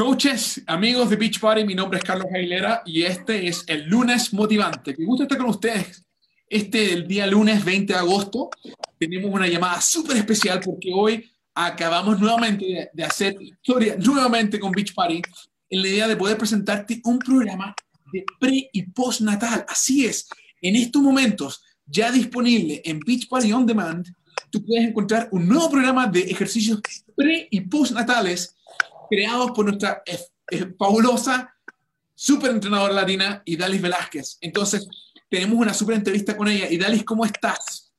Coaches, amigos de Beach Party, mi nombre es Carlos Aguilera y este es el lunes motivante. Me gusta estar con ustedes. Este el día lunes 20 de agosto tenemos una llamada súper especial porque hoy acabamos nuevamente de, hacer historia nuevamente con Beach Party en la idea de poder presentarte un programa de pre y postnatal. Así es, en estos momentos ya disponible en Beach Party On Demand, tú puedes encontrar un nuevo programa de ejercicios pre y postnatales creados por nuestra eh, eh, fabulosa super entrenadora latina, Idalis Velázquez. Entonces, tenemos una super entrevista con ella. Idalis, ¿cómo estás?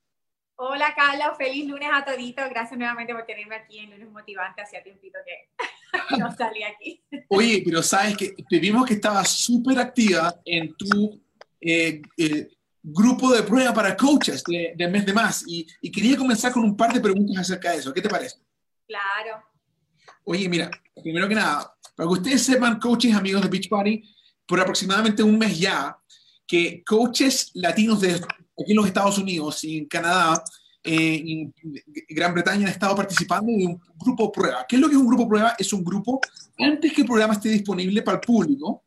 Hola, Carlos. Feliz lunes a todito. Gracias nuevamente por tenerme aquí en Lunes Motivante. Hacía tiempito que no salí aquí. Oye, pero sabes que te vimos que estabas súper activa en tu eh, grupo de prueba para coaches del de mes de más. Y, y quería comenzar con un par de preguntas acerca de eso. ¿Qué te parece? Claro. Oye, mira, primero que nada, para que ustedes sepan, coaches, amigos de Beach Party, por aproximadamente un mes ya, que coaches latinos de aquí en los Estados Unidos y en Canadá, eh, en Gran Bretaña han estado participando de un grupo prueba. ¿Qué es lo que es un grupo prueba? Es un grupo, antes que el programa esté disponible para el público,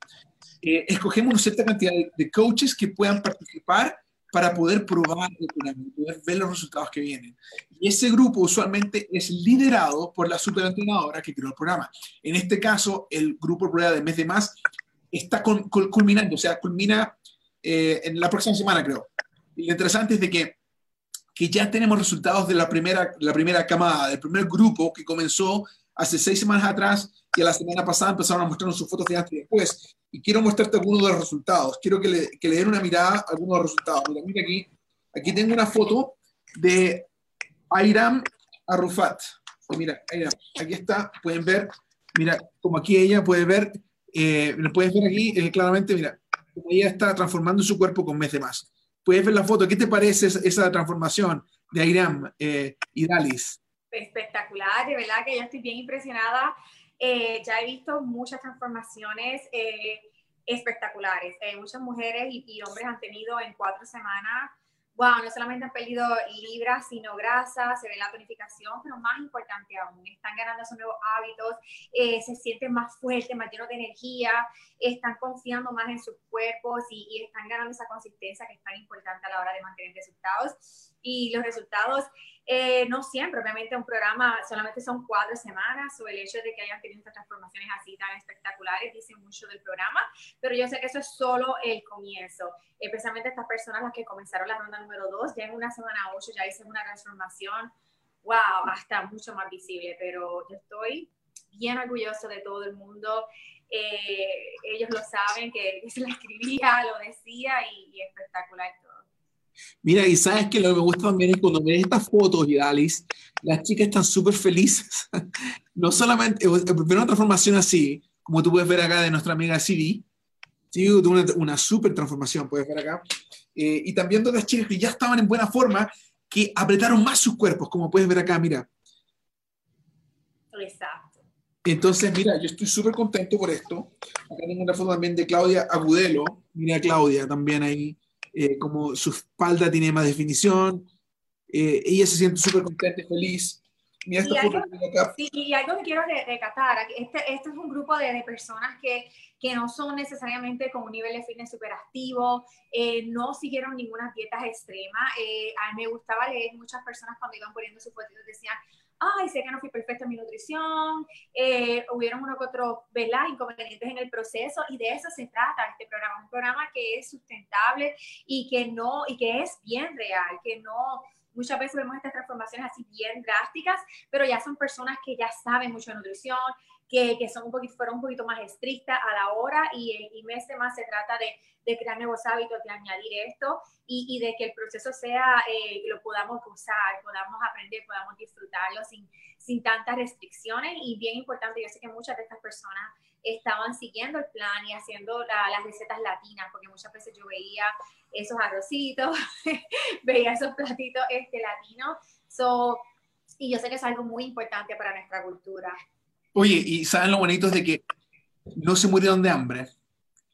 eh, escogemos una cierta cantidad de, de, coaches que puedan participar para poder probar el poder ver los resultados que vienen. Y ese grupo usualmente es liderado por la superentrenadora que creó el programa. En este caso, el grupo prueba de mes de más está culminando, o sea, culmina eh, en la próxima semana, creo. Y lo interesante es de que, que ya tenemos resultados de la primera, la primera camada, del primer grupo que comenzó hace seis semanas atrás y a la semana pasada empezaron a mostrarnos sus fotos de antes y después y quiero mostrarte algunos de los resultados. Quiero que le, que le den una mirada a algunos de los resultados. Mira, mira aquí. Aquí tengo una foto de Ayram Arrufat. Mira, aquí está. Pueden ver, mira, como aquí ella puede ver, eh, lo puedes ver aquí eh, claramente, mira, como ella está transformando su cuerpo con mes de más. Puedes ver la foto. ¿Qué te parece esa, transformación de Ayram eh, y Dalis? Espectacular, de verdad que yo estoy bien impresionada eh, ya he visto muchas transformaciones eh, espectaculares. Eh, muchas mujeres y, hombres han tenido en cuatro semanas, wow, no solamente han perdido libras, sino grasa, se ve la tonificación, pero más importante aún, están ganando esos nuevos hábitos, se sienten más fuertes, más llenos de energía, están confiando más en sus cuerpos y, y están ganando esa consistencia que es tan importante a la hora de mantener resultados. Y los resultados eh, no siempre, obviamente un programa solamente son cuatro semanas o el hecho de que hayan tenido estas transformaciones así tan espectaculares dice mucho del programa, pero yo sé que eso es solo el comienzo, especialmente estas personas las que comenzaron la ronda número dos, ya en una semana ocho ya hice una transformación, wow, hasta mucho más visible, pero yo estoy bien orgulloso de todo el mundo. Eh, ellos lo saben, que se lo escribía, lo decía y, y espectacular todo. Mira, y sabes que lo que me gusta también es cuando ves estas fotos, Alice, las chicas están súper felices. no solamente, ver una transformación así, como tú puedes ver acá de nuestra amiga Siri, ¿sí? una, una súper transformación, puedes ver acá. Eh, y también de las chicas que ya estaban en buena forma, que apretaron más sus cuerpos, como puedes ver acá, mira. Exacto. Entonces, mira, yo estoy súper contento por esto. Acá tengo una foto también de Claudia Agudelo. Mira Claudia también ahí eh, como su espalda tiene más definición, eh, ella se siente súper contenta y feliz. y, algo, sí, y algo que quiero recatar, este, este es un grupo de, de personas que, que, no son necesariamente con un nivel de fitness súper activo, eh, no siguieron ninguna dieta extrema. a mí me gustaba leer muchas personas cuando iban poniendo sus fotos decían, ay, sé que no fui perfecta en mi nutrición, eh, hubieron uno que otro, ¿verdad? Inconvenientes en el proceso y de eso se trata este programa, un programa que es sustentable y que no, y que es bien real, que no, muchas veces vemos estas transformaciones así bien drásticas, pero ya son personas que ya saben mucho de nutrición, que, que son un poquito, fueron un poquito más estrictas a la hora y, y mes de más se trata de, de, crear nuevos hábitos, de añadir esto y, y de que el proceso sea, eh, lo podamos usar, podamos aprender, podamos disfrutarlo sin, sin tantas restricciones y bien importante, yo sé que muchas de estas personas estaban siguiendo el plan y haciendo las recetas latinas, porque muchas veces yo veía esos arrocitos, veía esos platitos este, latinos, so, y yo sé que es algo muy importante para nuestra cultura. Oye, y saben lo bonito es de que no se murieron de hambre.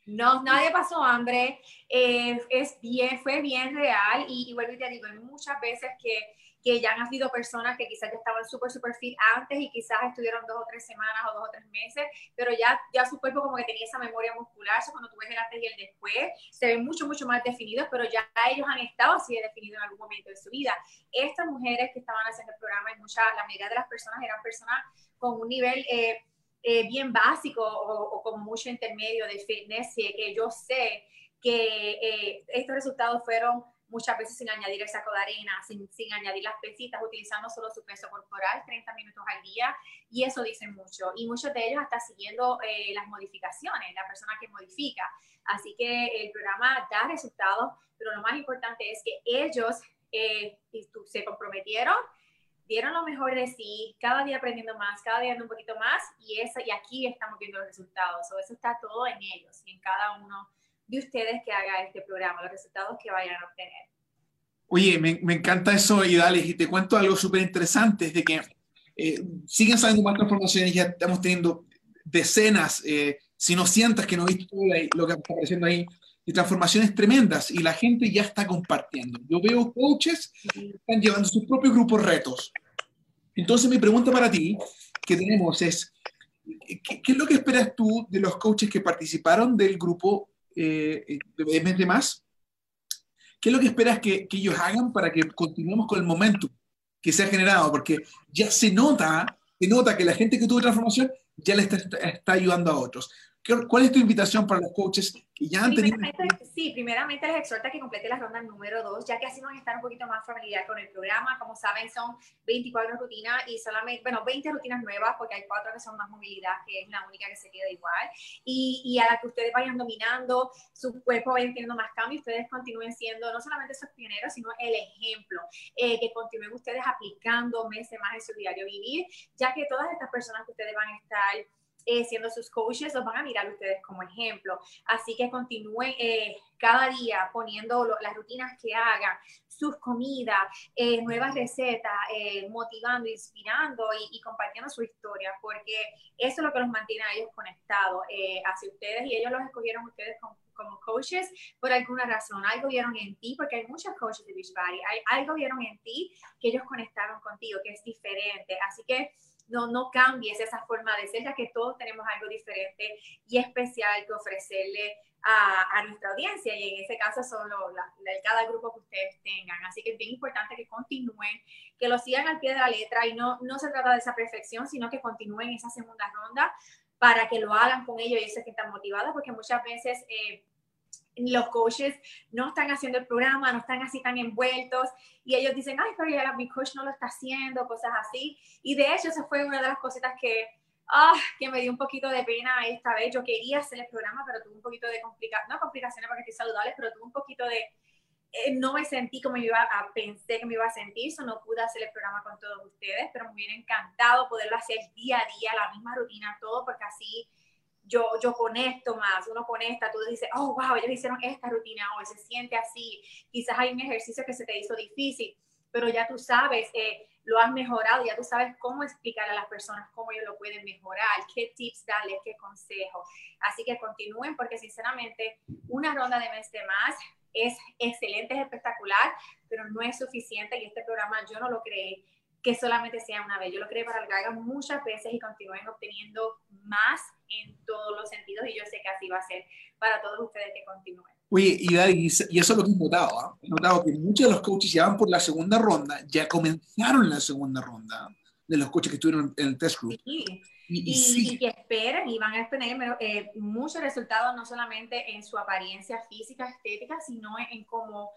No, nadie pasó hambre. Eh, es bien, fue bien real. Y, y vuelvo y te digo, muchas veces que, que ya han sido personas que quizás estaban súper, súper fit antes y quizás estuvieron dos o tres semanas o dos o tres meses, pero ya, ya su cuerpo como que tenía esa memoria muscular, eso cuando tú ves el antes y el después, se ven mucho, mucho más definidos, pero ya ellos han estado así de definidos en algún momento de su vida. Estas mujeres que estaban haciendo el programa, y mucha, la mayoría de las personas eran personas con un nivel... Eh, eh, bien básico o, con mucho intermedio de fitness, que yo sé que eh, estos resultados fueron muchas veces sin añadir el saco de arena, sin, sin, añadir las pesitas, utilizando solo su peso corporal 30 minutos al día, y eso dice mucho. Y muchos de ellos hasta siguiendo eh, las modificaciones, la persona que modifica. Así que el programa da resultados, pero lo más importante es que ellos se comprometieron dieron lo mejor de sí, cada día aprendiendo más, cada día un poquito más, y, eso, y aquí estamos viendo los resultados. O eso está todo en ellos y en cada uno de ustedes que haga este programa, los resultados que vayan a obtener. Oye, me, me encanta eso, Idalis, y te cuento algo súper interesante, es de que eh, siguen saliendo más transformaciones, ya estamos teniendo decenas, eh, si no cientos que no he visto lo que está apareciendo ahí, y transformaciones tremendas, y la gente ya está compartiendo. Yo veo coaches que están llevando sus propios grupos retos, entonces mi pregunta para ti que tenemos es, ¿qué, es lo que esperas tú de los coaches que participaron del grupo eh, de Más? ¿Qué es lo que esperas que, ellos hagan para que continuemos con el momento que se ha generado? Porque ya se nota, se nota que la gente que tuvo transformación ya le está ayudando a otros. ¿Cuál es tu invitación para los coaches que ya han tenido... Sí, primeramente les exhorto a que complete la ronda número 2, ya que así van a estar un poquito más familiar con el programa. Como saben, son 24 rutinas y solamente, bueno, 20 rutinas nuevas, porque hay cuatro que son más movilidad, que es la única que se queda igual. Y, a la que ustedes vayan dominando, su cuerpo vayan teniendo más cambio, ustedes continúen siendo no solamente esos pioneros, sino el ejemplo, eh, que continúen ustedes aplicando meses más en su diario vivir, ya que todas estas personas que ustedes van a estar eh, siendo sus coaches, los van a mirar ustedes como ejemplo. Así que continúen eh, cada día poniendo las rutinas que hagan, sus comidas, eh, nuevas recetas, motivando, inspirando y, compartiendo su historia, porque eso es lo que los mantiene a ellos conectados hacia ustedes y ellos los escogieron ustedes como, coaches por alguna razón. Algo vieron en ti, porque hay muchos coaches de Beachbody, hay, algo vieron en ti que ellos conectaron contigo, que es diferente. Así que no, no cambies esa forma de ser, ya que todos tenemos algo diferente y especial que ofrecerle a, a nuestra audiencia y en ese caso son cada grupo que ustedes tengan. Así que es bien importante que continúen, que lo sigan al pie de la letra y no, no se trata de esa perfección, sino que continúen esa segunda ronda para que lo hagan con ellos y ellos que están motivados, porque muchas veces... Eh, los coaches no están haciendo el programa, no están así tan envueltos y ellos dicen, ay, pero ya mi coach no lo está haciendo, cosas así. Y de hecho, esa fue una de las cositas que, ah, que me dio un poquito de pena esta vez. Yo quería hacer el programa, pero tuve un poquito de complicaciones, no complicaciones porque estoy saludable, pero tuve un poquito de, eh, no me sentí como iba a, pensé que me iba a sentir, eso no pude hacer el programa con todos ustedes, pero me hubiera encantado poderlo hacer día a día, la misma rutina, todo, porque así yo, yo conecto más, uno conecta, tú dices, oh, wow, ellos hicieron esta rutina hoy, se siente así, quizás hay un ejercicio que se te hizo difícil, pero ya tú sabes, eh, lo has mejorado, ya tú sabes cómo explicar a las personas cómo ellos lo pueden mejorar, qué tips darles, qué consejos. Así que continúen porque sinceramente una ronda de mes de más es excelente, es espectacular, pero no es suficiente y este programa yo no lo creé que solamente sea una vez. Yo lo creo para que hagan muchas veces y continúen obteniendo más en todos los sentidos y yo sé que así va a ser para todos ustedes que continúen. Oye, y, y eso es lo que he notado. ¿ah? He notado que muchos de los coaches ya van por la segunda ronda, ya comenzaron la segunda ronda de los coaches que estuvieron en el test group. Y, y, que esperen y van a tener eh, muchos resultados, no solamente en su apariencia física, estética, sino en cómo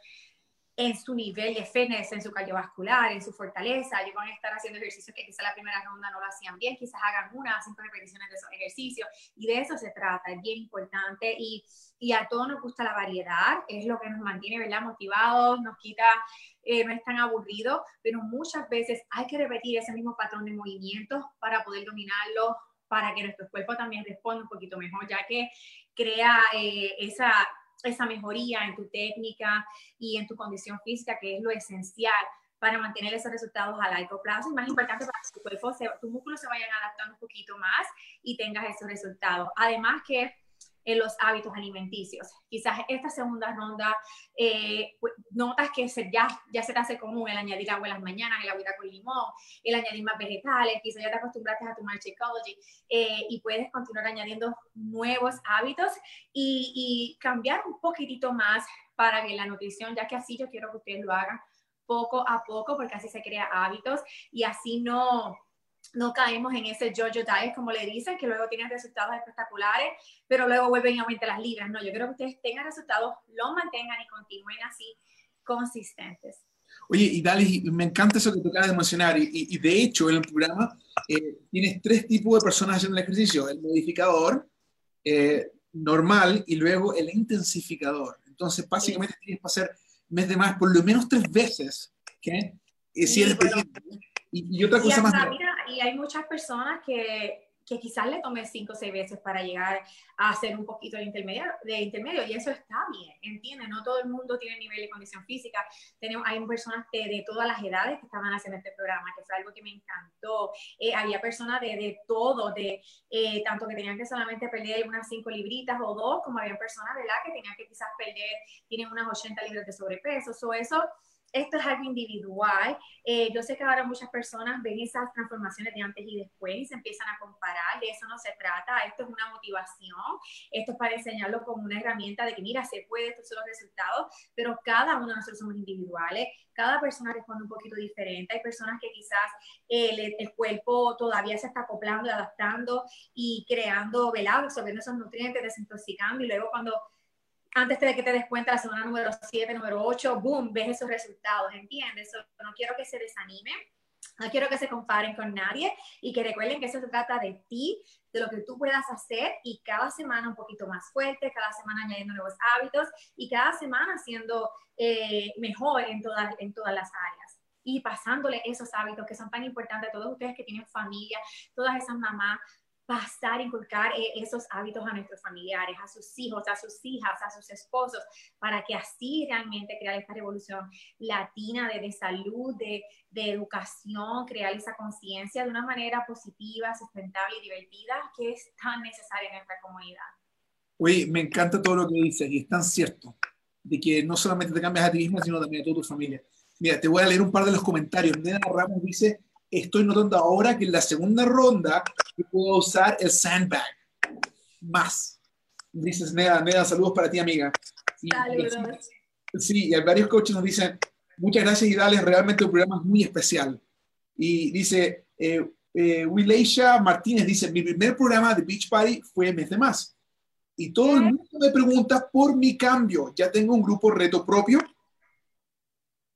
en su nivel de fitness, en su cardiovascular, en su fortaleza. Ellos van a estar haciendo ejercicios que quizá la primera ronda no lo hacían bien, quizás hagan una, cinco repeticiones de esos ejercicios. Y de eso se trata, es bien importante. Y, y a todos nos gusta la variedad, es lo que nos mantiene ¿verdad? motivados, nos quita, eh, no es tan aburrido, pero muchas veces hay que repetir ese mismo patrón de movimientos para poder dominarlo, para que nuestro cuerpo también responda un poquito mejor, ya que crea eh, esa esa mejoría en tu técnica y en tu condición física, que es lo esencial para mantener esos resultados a largo plazo y más importante para que tu cuerpo, tus músculos se vayan adaptando un poquito más y tengas esos resultados. Además que en los hábitos alimenticios. Quizás esta segunda ronda eh, pues, notas que ya, ya se te hace común el añadir agua en las mañanas, el agua con limón, el añadir más vegetales, quizás ya te acostumbraste a tomar Shakeology eh, y puedes continuar añadiendo nuevos hábitos y, y cambiar un poquitito más para que la nutrición, ya que así yo quiero que ustedes lo hagan poco a poco, porque así se crea hábitos y así no, no caemos en ese Jojo diet, como le dicen, que luego tienen resultados espectaculares, pero luego vuelven y aumentan las libras. No, yo creo que ustedes tengan resultados, los mantengan y continúen así consistentes. Oye, y Dali, me encanta eso que tú acabas de mencionar, y, de hecho en el programa eh, tienes tres tipos de personas haciendo el ejercicio, el modificador, eh, normal y luego el intensificador. Entonces, básicamente tienes que hacer mes de más por lo menos tres veces, ¿okay? si eres y, otra cosa más. Y hay muchas personas que, que quizás le tome cinco o seis veces para llegar a hacer un poquito de intermedio, de intermedio y eso está bien, ¿entiendes? No todo el mundo tiene nivel de condición física. Tenemos, hay personas de, de todas las edades que estaban haciendo este programa, que fue algo que me encantó. Eh, había personas de, de todo, de eh, tanto que tenían que solamente perder unas cinco libritas o dos, como había personas, ¿verdad? Que tenían que quizás perder, tienen unas 80 libras de sobrepeso. o eso esto es algo individual. Eh, yo sé que ahora muchas personas ven esas transformaciones de antes y después y se empiezan a comparar. De eso no se trata. Esto es una motivación. Esto es para enseñarlo como una herramienta de que, mira, se puede, estos son los resultados, pero cada uno de nosotros somos individuales. Cada persona responde un poquito diferente. Hay personas que quizás el, el cuerpo todavía se está acoplando adaptando y creando, velado, absorbiendo esos nutrientes, desintoxicando y luego cuando antes de que te des cuenta, la semana número 7, número 8, boom, ves esos resultados, ¿entiendes? no quiero que se desanimen, no quiero que se comparen con nadie y que recuerden que eso se trata de ti, de lo que tú puedas hacer y cada semana un poquito más fuerte, cada semana añadiendo nuevos hábitos y cada semana siendo eh, mejor en todas, en todas las áreas y pasándole esos hábitos que son tan importantes a todos ustedes que tienen familia, todas esas mamás, pasar, inculcar eh, esos hábitos a nuestros familiares, a sus hijos, a sus hijas, a sus esposos, para que así realmente crear esta revolución latina de, de salud, de, de, educación, crear esa conciencia de una manera positiva, sustentable y divertida que es tan necesaria en nuestra comunidad. Oye, me encanta todo lo que dices y es tan cierto de que no solamente te cambias a ti misma, sino también a toda tu familia. Mira, te voy a leer un par de los comentarios. Nena Ramos dice, estoy notando ahora que en la segunda ronda puedo usar el sandbag más. Dices, Neda, Neda, saludos para ti, amiga. saludos. Sí, y varios coaches nos dicen, muchas gracias y dale, realmente un programa muy especial. Y dice, eh, eh Martínez dice, mi primer programa de Beach Party fue mes de más. Y todo el mundo me pregunta por mi cambio. Ya tengo un grupo reto propio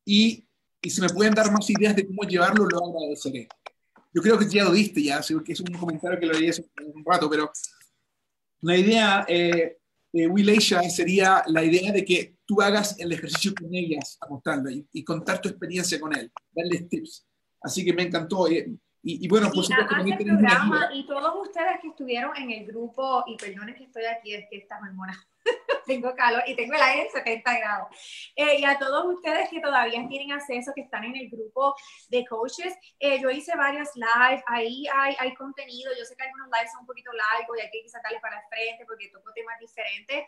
y y si me pueden dar más ideas de cómo llevarlo, lo agradeceré. Yo creo que ya lo diste ya, que es un comentario que lo leí hace un rato, pero la idea, eh, de Will Asia sería la idea de que tú hagas el ejercicio con ellas, mostrarlo y, y, contar tu experiencia con él, darles tips. Así que me encantó. Eh, y, bueno, por supuesto, programa, y todos ustedes que estuvieron en el grupo, y perdonen que estoy aquí, es que esta hormona tengo calor y tengo el aire en 70 grados. Eh, y a todos ustedes que todavía tienen acceso, que están en el grupo de coaches, eh, yo hice varios lives, ahí hay, hay contenido, yo sé que algunos lives son un poquito largos y hay que sacarles para el frente porque toco temas diferentes.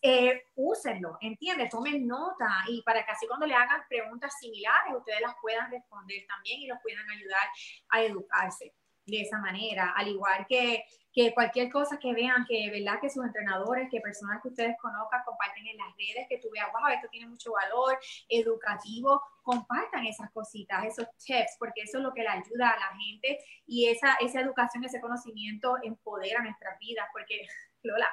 Eh, úsenlo, ¿entiendes? Tomen nota y para que así cuando le hagan preguntas similares, ustedes las puedan responder también y los puedan ayudar a educarse de esa manera, al igual que que cualquier cosa que vean, que verdad que sus entrenadores, que personas que ustedes conozcan, comparten en las redes, que tú veas, wow, esto tiene mucho valor educativo, compartan esas cositas, esos tips, porque eso es lo que le ayuda a la gente y esa, esa educación, ese conocimiento empodera nuestras vidas, porque Lola,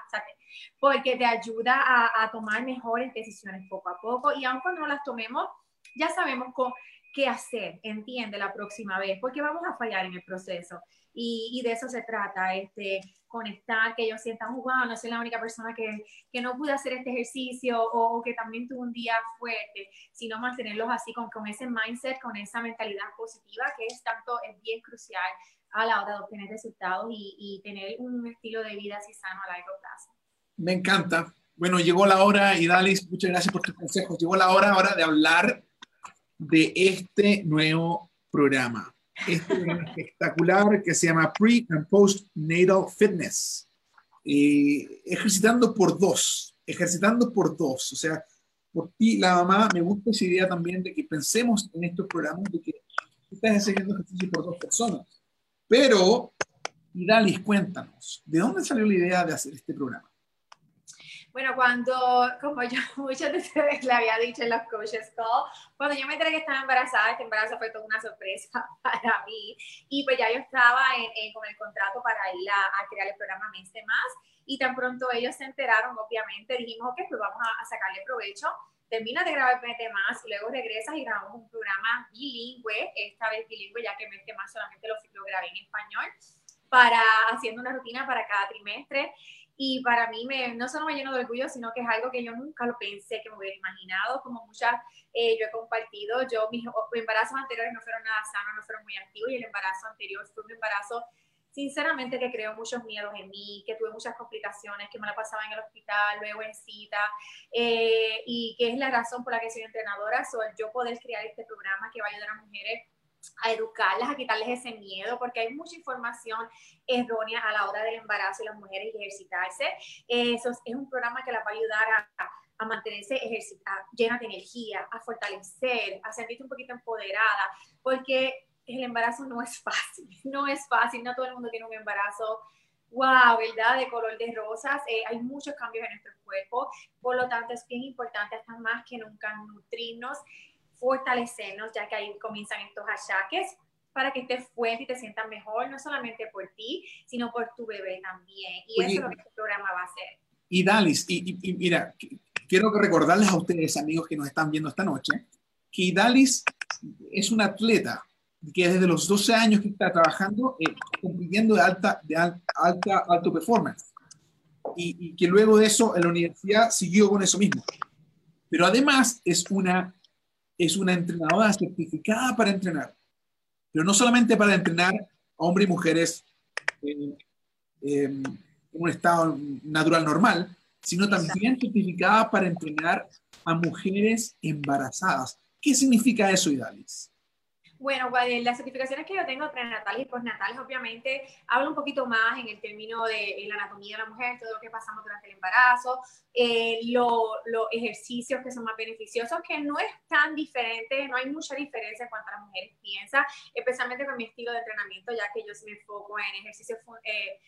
porque te ayuda a, a tomar mejores decisiones poco a poco y aun cuando no las tomemos, ya sabemos con, qué hacer, entiende, la próxima vez, porque vamos a fallar en el proceso. Y, de eso se trata, este, conectar, que ellos sientan, wow, no soy la única persona que, que no pude hacer este ejercicio o, que también tuvo un día fuerte, sino mantenerlos así con, con ese mindset, con esa mentalidad positiva que es tanto, es bien crucial a la hora de obtener resultados y, y tener un estilo de vida así sano a largo plazo. Me encanta. Bueno, llegó la hora, y Dalis, muchas gracias por tus consejos. Llegó la hora ahora de hablar de este nuevo programa. Este programa espectacular que se llama Pre and Post Natal Fitness. ejercitando por dos, ejercitando por dos. O sea, por ti, la mamá, me gusta esa idea también de que pensemos en estos programas de que estás haciendo ejercicio por dos personas. Pero, y Dalis, cuéntanos, ¿de dónde salió la idea de hacer este programa? Bueno, cuando, como yo muchos de ustedes le había dicho en los coaches call, cuando yo me enteré que estaba embarazada, este embarazo fue toda una sorpresa para mí. Y pues ya yo estaba con el contrato para ir a, crear el programa Mes Más. Y tan pronto ellos se enteraron, obviamente, dijimos, ok, pues vamos a, sacarle provecho. Termina de grabar de Más y luego regresas y grabamos un programa bilingüe, esta vez bilingüe, ya que de Más solamente lo, lo grabé en español, para haciendo una rutina para cada trimestre. Y para mí me, no solo me lleno de orgullo, sino que es algo que yo nunca lo pensé que me hubiera imaginado, como muchas eh, yo he compartido, yo mis embarazos anteriores no fueron nada sanos, no fueron muy activos y el embarazo anterior fue un embarazo sinceramente que creó muchos miedos en mí, que tuve muchas complicaciones, que me la pasaba en el hospital, luego en cita, eh, y que es la razón por la que soy entrenadora, soy yo poder crear este programa que va a ayudar a mujeres a educarlas, a quitarles ese miedo, porque hay mucha información errónea a la hora del embarazo y las mujeres ejercitarse. Eso es un programa que las va a ayudar a, a mantenerse ejercitada, llena de energía, a fortalecer, a sentirse un poquito empoderada, porque el embarazo no es fácil, no es fácil, no todo el mundo tiene un embarazo wow, ¿verdad? De color de rosas. Eh, hay muchos cambios en nuestro cuerpo, por lo tanto es bien importante hasta más que nunca nutrirnos fortalecernos, ya que ahí comienzan estos achaques para que estés fuerte y te sientas mejor, no solamente por ti, sino por tu bebé también. Y eso es lo que este programa va a hacer. Y Dalis, y, mira, quiero recordarles a ustedes, amigos que nos están viendo esta noche, que Dalis es una atleta que desde los 12 años que está trabajando, eh, compitiendo de alta, de alta, alto performance. Y, y, que luego de eso en la universidad siguió con eso mismo. Pero además es una es una entrenadora certificada para entrenar, pero no solamente para entrenar a hombres y mujeres en, un estado natural normal, sino también certificada para entrenar a mujeres embarazadas. ¿Qué significa eso, Idalis? Bueno, las certificaciones que yo tengo prenatales y postnatales, obviamente, hablo un poquito más en el término de la anatomía de la mujer, todo lo que pasamos durante el embarazo, eh, los ejercicios que son más beneficiosos, que no es tan diferente, no hay mucha diferencia en cuanto a las mujeres piensan, especialmente con mi estilo de entrenamiento, ya que yo me enfoco en ejercicios eh,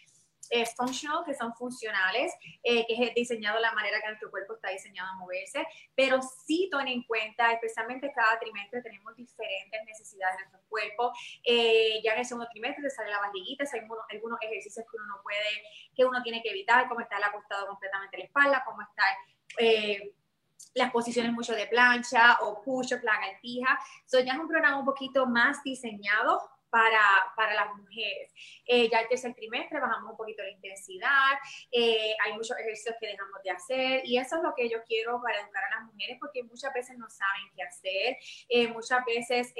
es functional, que son funcionales, eh, que es diseñado la manera que nuestro cuerpo está diseñado a moverse, pero sí tomen en cuenta, especialmente cada trimestre tenemos diferentes necesidades de nuestro cuerpo. Eh, ya en el segundo trimestre te sale la barriguita, hay algunos, ejercicios que uno no puede, que uno tiene que evitar, como estar acostado completamente en la espalda, como estar... Eh, las posiciones mucho de plancha o push-up, lagartija. So ya es un programa un poquito más diseñado para, para las mujeres. Eh, ya el tercer trimestre bajamos un poquito la intensidad, eh, hay muchos ejercicios que dejamos de hacer y eso es lo que yo quiero para educar a las mujeres porque muchas veces no saben qué hacer, eh, muchas veces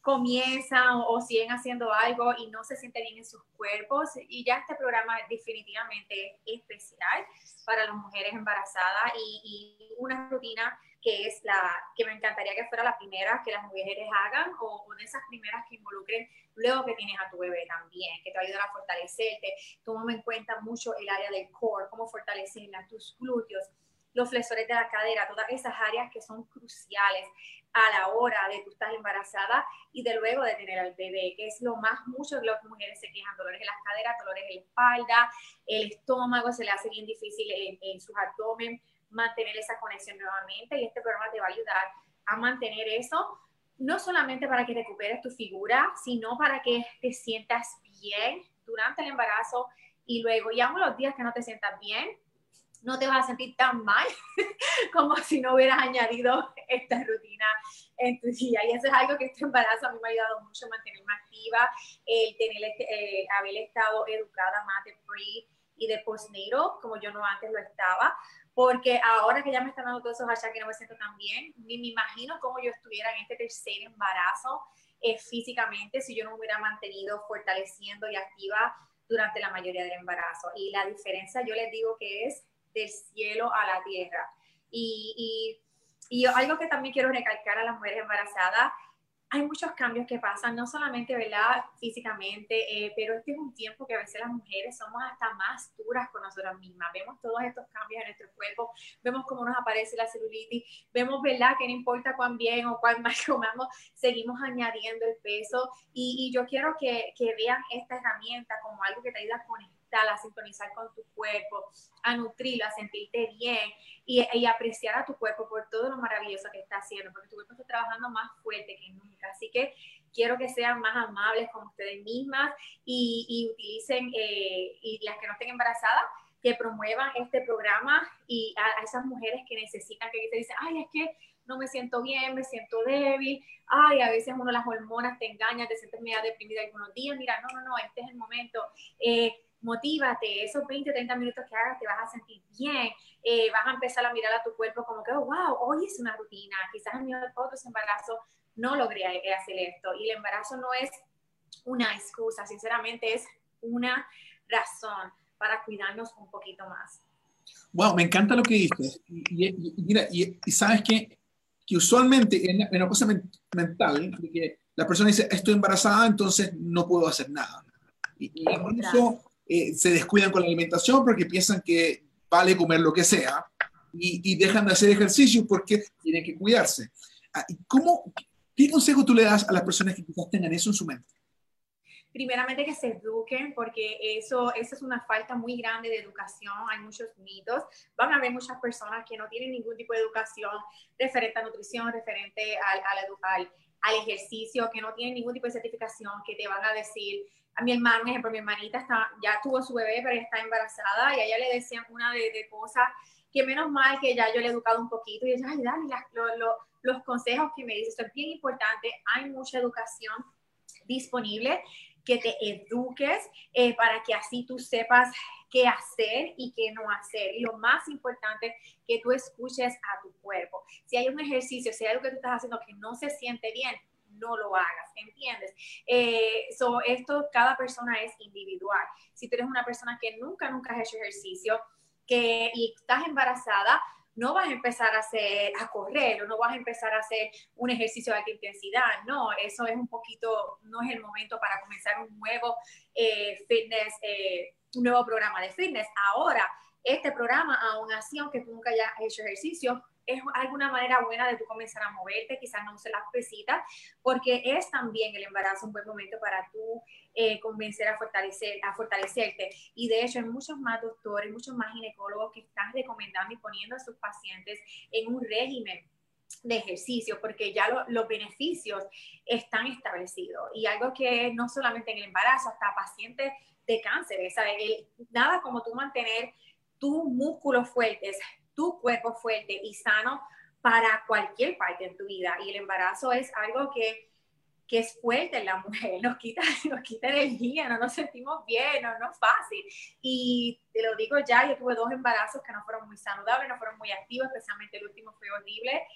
comienzan o, siguen haciendo algo y no se sienten bien en sus cuerpos. Y ya este programa definitivamente es especial para las mujeres embarazadas y, y, una rutina que es la que me encantaría que fuera la primera que las mujeres hagan o, o de esas primeras que involucren luego que tienes a tu bebé también, que te va a fortalecerte. Toma en cuenta mucho el área del core, cómo fortalecerla, tus glúteos, los flexores de la cadera, todas esas áreas que son cruciales a la hora de tú estar embarazada y de luego de tener al bebé, que es lo más mucho que las mujeres se quejan, dolores en las caderas, dolores en la espalda, el estómago se le hace bien difícil en, en sus abdomen mantener esa conexión nuevamente y este programa te va a ayudar a mantener eso, no solamente para que recuperes tu figura, sino para que te sientas bien durante el embarazo y luego, y aún los días que no te sientas bien, no te vas a sentir tan mal como si no hubieras añadido esta rutina en tu día. Y eso es algo que este embarazo a mí me ha ayudado mucho mantenerme activa, el tener este, eh, haber estado educada más de pre y de postnatal, como yo no antes lo estaba, porque ahora que ya me están dando todos esos achaques que no me siento tan bien, ni me imagino cómo yo estuviera en este tercer embarazo eh, físicamente si yo no hubiera mantenido fortaleciendo y activa durante la mayoría del embarazo. Y la diferencia yo les digo que es del cielo a la tierra. Y, y, y algo que también quiero recalcar a las mujeres embarazadas, hay muchos cambios que pasan, no solamente, ¿verdad? Físicamente, eh, pero este es un tiempo que a veces las mujeres somos hasta más duras con nosotras mismas. Vemos todos estos cambios en nuestro cuerpo, vemos cómo nos aparece la celulitis, vemos, ¿verdad? Que no importa cuán bien o cuán mal comamos, seguimos añadiendo el peso. Y, yo quiero que, que vean esta herramienta como algo que te ayuda a conectar a sintonizar con tu cuerpo, a nutrirlo, a sentirte bien y, apreciar a tu cuerpo por todo lo maravilloso que está haciendo, porque tu cuerpo está trabajando más fuerte que nunca. Así que quiero que sean más amables con ustedes mismas y, utilicen, eh, y las que no estén embarazadas, que promuevan este programa y a, a, esas mujeres que necesitan, que te dicen, ay, es que no me siento bien, me siento débil, ay, a veces uno las hormonas te engañan, te sientes media deprimida algunos días, mira, no, no, no, este es el momento. Eh, motívate, esos 20, 30 minutos que hagas te vas a sentir bien, eh, vas a empezar a mirar a tu cuerpo como que, oh, wow, hoy es una rutina, quizás en mi otro embarazo no logré hacer esto y el embarazo no es una excusa, sinceramente es una razón para cuidarnos un poquito más. Wow, me encanta lo que dices. Y, mira, y, sabes que, que usualmente en, en, la cosa mental, de que la persona dice, estoy embarazada, entonces no puedo hacer nada. Y, y eso eh, se descuidan con la alimentación porque piensan que vale comer lo que sea y, dejan de hacer ejercicio porque tienen que cuidarse. Ah, ¿Cómo, ¿Qué consejo tú le das a las personas que quizás tengan eso en su mente? primeramente que se eduquen, porque eso, eso es una falta muy grande de educación, hay muchos mitos, van a haber muchas personas que no tienen ningún tipo de educación referente a nutrición, referente al, al, ejercicio, que no tienen ningún tipo de certificación, que te van a decir, a mi hermano, ejemplo, mi hermanita está, ya tuvo su bebé, pero está embarazada y a ella le decían una de, de cosas que menos mal que ya yo le he educado un poquito y ella, ay, Dani, los consejos que me dice, esto es bien importante, hay mucha educación disponible, que te eduques eh, para que así tú sepas qué hacer y qué no hacer. Y lo más importante, que tú escuches a tu cuerpo. Si hay un ejercicio, si hay algo que tú estás haciendo que no se siente bien, no lo hagas, ¿entiendes? Eh, esto, cada persona es individual. Si tú eres una persona que nunca, nunca has hecho ejercicio que, y estás embarazada, no vas a empezar a hacer, a correr o no vas a empezar a hacer un ejercicio de alta intensidad. No, eso es un poquito, no es el momento para comenzar un nuevo eh, fitness, eh, un nuevo programa de fitness. Ahora, este programa, aún así, aunque tú nunca hayas hecho ejercicio, es alguna manera buena de tú comenzar a moverte, quizás no use las pesitas, porque es también el embarazo un buen momento para tú eh, convencer a, fortalecer, a fortalecerte. Y de hecho hay muchos más doctores, muchos más ginecólogos que están recomendando y poniendo a sus pacientes en un régimen de ejercicio, porque ya los beneficios están establecidos. Y algo que no solamente en el embarazo, hasta pacientes de cáncer, El, nada como tú mantener tus músculos fuertes, tu cuerpo fuerte y sano para cualquier parte en tu vida. Y el embarazo es algo que, que es fuerte en la mujer, nos quita, nos quita energía, no nos sentimos bien, no, no es fácil. Y te lo digo ya, yo tuve dos embarazos que no fueron muy saludables, no fueron muy activos, especialmente el último fue horrible.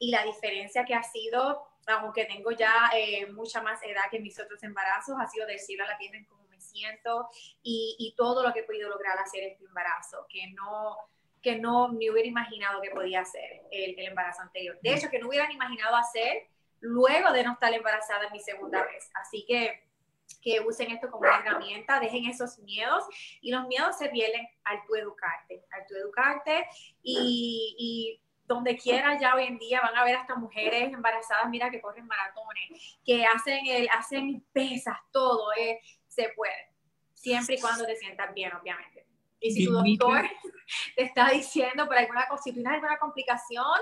Y la diferencia que ha sido, aunque tengo ya eh, mucha más edad que mis otros embarazos, ha sido decirle a la tierra cómo me siento y, y todo lo que he podido lograr hacer este embarazo, que no, que no me hubiera imaginado que podía hacer el, embarazo anterior. De hecho, que no hubieran imaginado hacer luego de no estar embarazada en mi segunda vez. Así que que usen esto como una herramienta, dejen esos miedos y los miedos se pierden al tú educarte, al tú educarte y, y donde quiera ya hoy en día van a ver hasta mujeres embarazadas, mira, que corren maratones, que hacen, el, hacen pesas, todo, eh, se puede, siempre y cuando te sientas bien, obviamente. Y si tu doctor te está diciendo por alguna cosa, si tienes alguna complicación,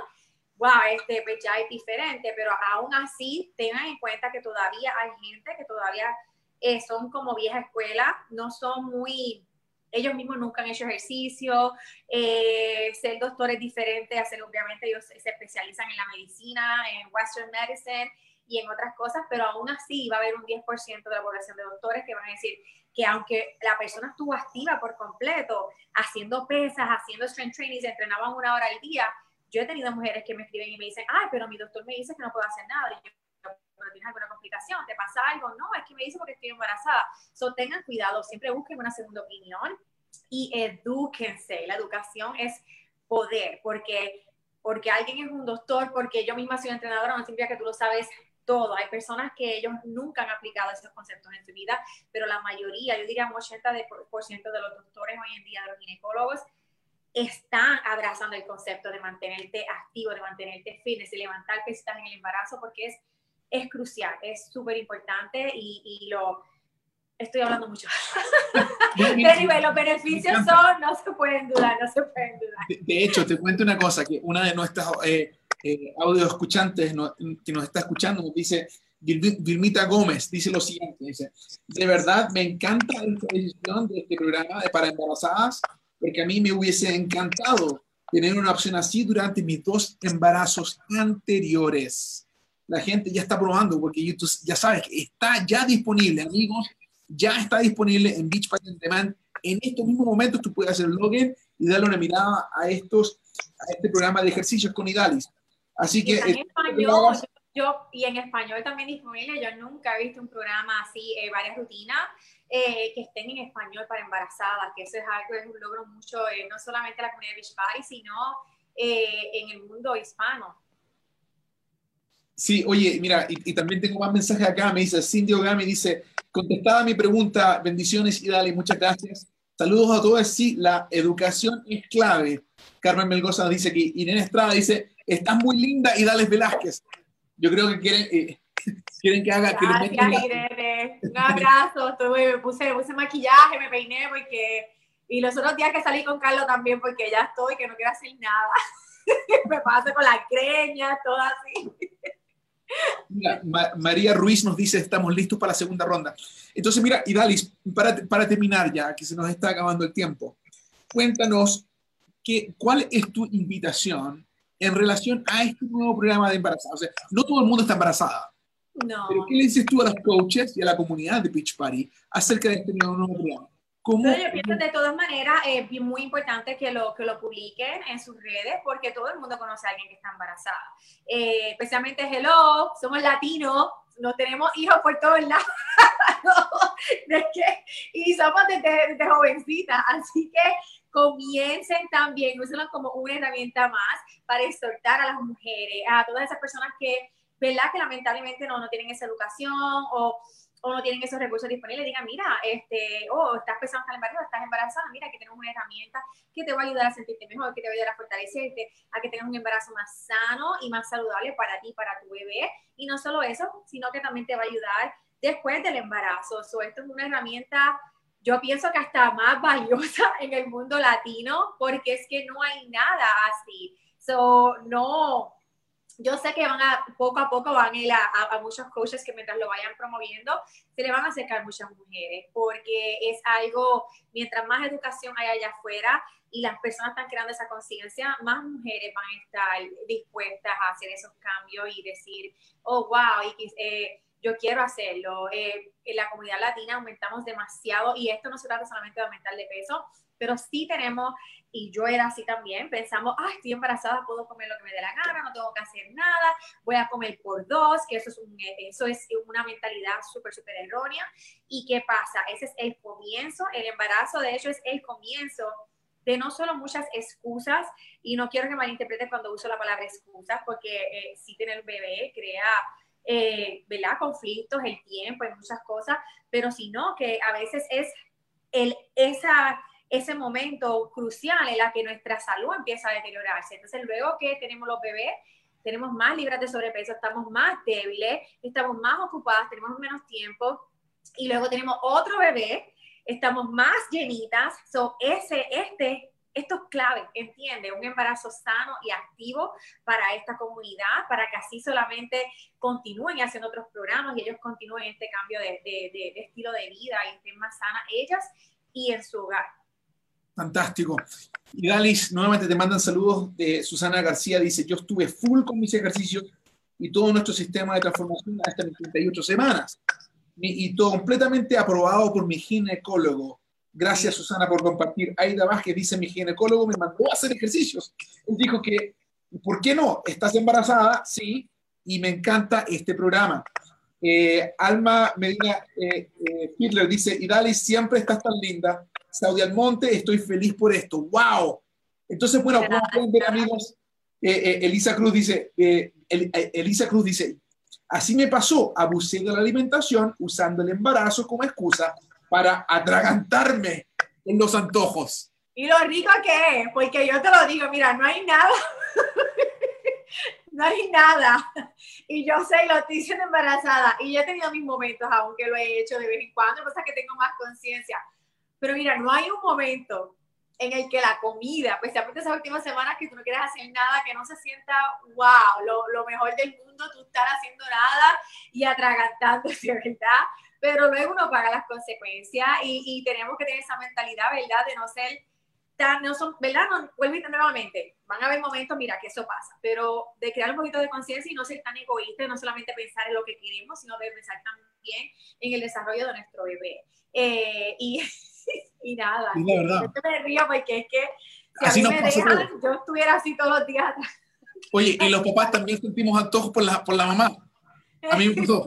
wow, este, pues ya es diferente, pero aún así tengan en cuenta que todavía hay gente que todavía eh, son como vieja escuela, no son muy, ellos mismos nunca han hecho ejercicio, eh, ser doctor es diferente, hacer, obviamente ellos se especializan en la medicina, en Western Medicine y en otras cosas, pero aún así va a haber un 10% de la población de doctores que van a decir, que aunque la persona estuvo activa por completo, haciendo pesas, haciendo strength training, se entrenaban una hora al día, yo he tenido mujeres que me escriben y me dicen, ay, pero mi doctor me dice que no puedo hacer nada. Y yo, pero tienes alguna complicación, ¿te pasa algo? No, es que me dice porque estoy embarazada. So, tengan cuidado, siempre busquen una segunda opinión y edúquense. La educación es poder, porque, porque alguien es un doctor, porque yo misma soy entrenadora, no significa que tú lo sabes todo. Hay personas que ellos nunca han aplicado esos conceptos en su vida, pero la mayoría, yo diría un 80% de los doctores hoy en día, de los ginecólogos, están abrazando el concepto de mantenerte activo, de mantenerte fitness, de levantar pesas en el embarazo, porque es, es crucial, es súper importante y, y, lo estoy hablando mucho. Pero los beneficios son, no se pueden dudar, no se pueden dudar. De, hecho, te cuento una cosa, que una de nuestras eh, eh, audio escuchantes que nos está escuchando nos dice, Vilmita Gómez, dice lo siguiente, dice, de verdad me encanta esta decisión de este programa de para embarazadas porque a mí me hubiese encantado tener una opción así durante mis dos embarazos anteriores. La gente ya está probando, porque YouTube, ya sabes está ya disponible, amigos, ya está disponible en Beachbody On Demand. En estos mismos momentos tú puedes hacer login y darle una mirada a estos a este programa de ejercicios con Idalis. Así que... en español, yo, y en español también disponible, yo nunca he visto un programa así, eh, varias rutinas eh, que estén en español para embarazadas, que eso es algo, es un logro mucho, eh, no solamente en la comunidad de Beach sino eh, en el mundo hispano. Sí, oye, mira, y, también tengo más mensajes acá, me dice Cindy Ogami, dice, contestada mi pregunta, bendiciones y dale, muchas gracias. Saludos a todos, sí, la educación es clave. Carmen Melgoza dice que Irene Estrada dice, estás muy linda y Velázquez. Yo creo que quieren, quieren que haga... Gracias, que Irene. Un abrazo. me, puse, puse maquillaje, me peiné porque... Y los otros días que salí con Carlos también porque ya estoy, que no quiero hacer nada. me paso con la creña, todo así. María Ruiz nos dice, estamos listos para la segunda ronda. Entonces, mira, Idalis, para, para terminar ya, que se nos está acabando el tiempo, cuéntanos que, cuál es tu invitación en relación a este nuevo programa de embarazo. O sea, no todo el mundo está embarazada. No. Pero ¿qué le dices tú a los coaches y a la comunidad de Pitch Party acerca de este nuevo programa? ¿Cómo? yo pienso de todas maneras es muy importante que lo, que lo publiquen en sus redes porque todo el mundo conoce a alguien que está embarazada. Eh, especialmente Hello, somos latinos, no tenemos hijos por todos lados. y somos desde, desde jovencitas, así que comiencen también, úsenlo como una herramienta más para exhortar a las mujeres, a todas esas personas que ¿verdad? Que lamentablemente no, no tienen esa educación o, o no tienen esos recursos disponibles, digan, mira, este, oh, estás pensando en embarazo, estás embarazada, mira, que tenemos una herramienta que te va a ayudar a sentirte mejor, que te va a ayudar a fortalecerte, a que tengas un embarazo más sano y más saludable para ti, para tu bebé. Y no solo eso, sino que también te va a ayudar después del embarazo. So, esto es una herramienta, yo pienso que hasta más valiosa en el mundo latino, porque es que no hay nada así. So, no, yo sé que van a, poco a poco van a ir a, muchos coaches que mientras lo vayan promoviendo, se le van a acercar muchas mujeres, porque es algo, mientras más educación hay allá afuera y las personas están creando esa conciencia, más mujeres van a estar dispuestas a hacer esos cambios y decir, oh, wow, y, eh, yo quiero hacerlo. Eh, en la comunidad latina aumentamos demasiado y esto no se trata solamente de aumentar de peso, pero sí tenemos, y yo era así también, pensamos, ah, estoy embarazada, puedo comer lo que me dé la gana, no tengo que hacer nada, voy a comer por dos, que eso es, un, eso es una mentalidad súper, súper errónea. ¿Y qué pasa? Ese es el comienzo, el embarazo de hecho es el comienzo de no solo muchas excusas, y no quiero que malinterpreten cuando uso la palabra excusas, porque eh, sí tener un bebé crea eh, ¿verdad? conflictos, el tiempo, y muchas cosas, pero si no, que a veces es el, esa, ese momento crucial en la que nuestra salud empieza a deteriorarse. Entonces, luego que tenemos los bebés, tenemos más libras de sobrepeso, estamos más débiles, estamos más ocupadas, tenemos menos tiempo, y luego tenemos otro bebé, estamos más llenitas. So, ese, este, esto es clave, entiende, un embarazo sano y activo para esta comunidad, para que así solamente continúen haciendo otros programas y ellos continúen este cambio de, de, de estilo de vida y estén más sanas ellas y en su hogar. Fantástico. Y Dalis, nuevamente te mandan saludos de Susana García. Dice, yo estuve full con mis ejercicios y todo nuestro sistema de transformación hasta mis 38 semanas. Y, todo completamente aprobado por mi ginecólogo. Gracias, Susana, por compartir. Aida Vázquez dice, mi ginecólogo me mandó a hacer ejercicios. Él dijo que, ¿por qué no? ¿Estás embarazada? Sí. Y me encanta este programa. Eh, Alma Medina eh, eh, Hitler dice, y Dalis, siempre estás tan linda. Saudi Almonte, estoy feliz por esto. ¡Wow! Entonces, bueno, como pueden ver, amigos, eh, Elisa Cruz dice, Elisa Cruz dice, Así me pasó, abusé de la alimentación usando el embarazo como excusa para atragantarme en los antojos. Y lo rico que es, porque yo te lo digo, mira, no hay nada, no hay nada. Y yo sé, lo estoy embarazada, y yo he tenido mis momentos, aunque lo he hecho de vez en cuando, pasa que tengo más conciencia. Pero mira, no hay un momento en el que la comida, especialmente esas últimas semanas que tú no quieres hacer nada, que no se sienta, wow, lo, lo mejor del mundo, tú estás haciendo nada y atragantándote, ¿verdad? Pero luego uno paga las consecuencias y, y tenemos que tener esa mentalidad, ¿verdad? De no ser tan, no son, ¿verdad? No, vuelvo a nuevamente, van a haber momentos, mira, que eso pasa, pero de crear un poquito de conciencia y no ser tan egoísta, no solamente pensar en lo que queremos, sino de pensar también en el desarrollo de nuestro bebé. Eh, y y nada. Y verdad. Yo me río porque es que si así a mí me dejan, yo estuviera así todos los días. Oye, y los papás también sentimos antojos por la, por la mamá. A mí me gustó.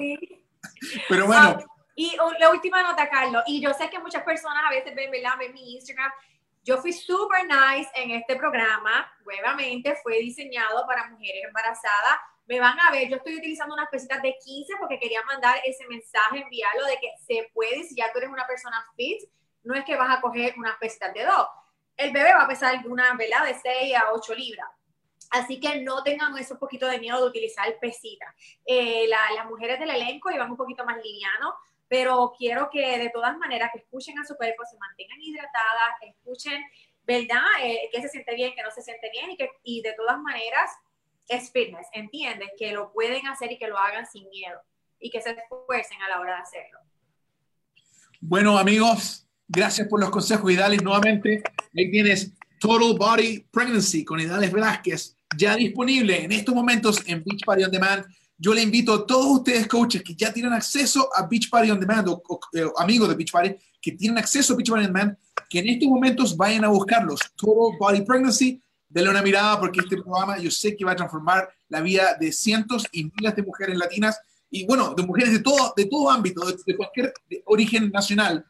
Pero bueno. Y la última nota, Carlos, y yo sé que muchas personas a veces ven, ¿verdad? ven mi Instagram. Yo fui super nice en este programa. Nuevamente fue diseñado para mujeres embarazadas. Me van a ver, yo estoy utilizando unas pesitas de 15 porque quería mandar ese mensaje, enviarlo de que se puede, si ya tú eres una persona fit, no es que vas a coger unas pesitas de dos. El bebé va a pesar una velada de 6 a 8 libras. Así que no tengan ese poquito de miedo de utilizar pesitas. Eh, las mujeres del elenco llevan un poquito más liviano, pero quiero que de todas maneras que escuchen a su cuerpo, se mantengan hidratadas, escuchen, ¿verdad? Eh, que se siente bien, que no se siente bien y que y de todas maneras es fitness, ¿entiendes? Que lo pueden hacer y que lo hagan sin miedo y que se esfuercen a la hora de hacerlo. Bueno, amigos, Gracias por los consejos, Idales. Nuevamente, ahí tienes Total Body Pregnancy con Idales Velázquez, ya disponible en estos momentos en Beach Party On Demand. Yo le invito a todos ustedes, coaches, que ya tienen acceso a Beach Party On Demand o, eh, amigos de Beach Party, que tienen acceso a Beach Party On Demand, que en estos momentos vayan a buscarlos. Total Body Pregnancy, denle una mirada porque este programa yo sé que va a transformar la vida de cientos y miles de mujeres latinas y bueno, de mujeres de todo, de todo ámbito, de cualquier origen nacional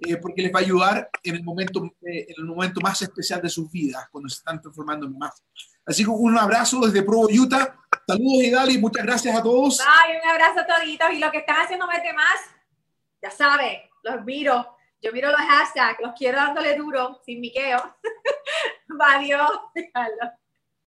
eh, porque les va a ayudar en el, momento, eh, en el momento más especial de sus vidas, cuando se están transformando en más. Así que un abrazo desde Provo, Utah. Saludos, Idali, muchas gracias a todos. Ay, un abrazo a toditos. Y lo que están haciendo Mete Más, ya saben, los miro. Yo miro los hashtags, los quiero dándole duro, sin miqueo. Adiós.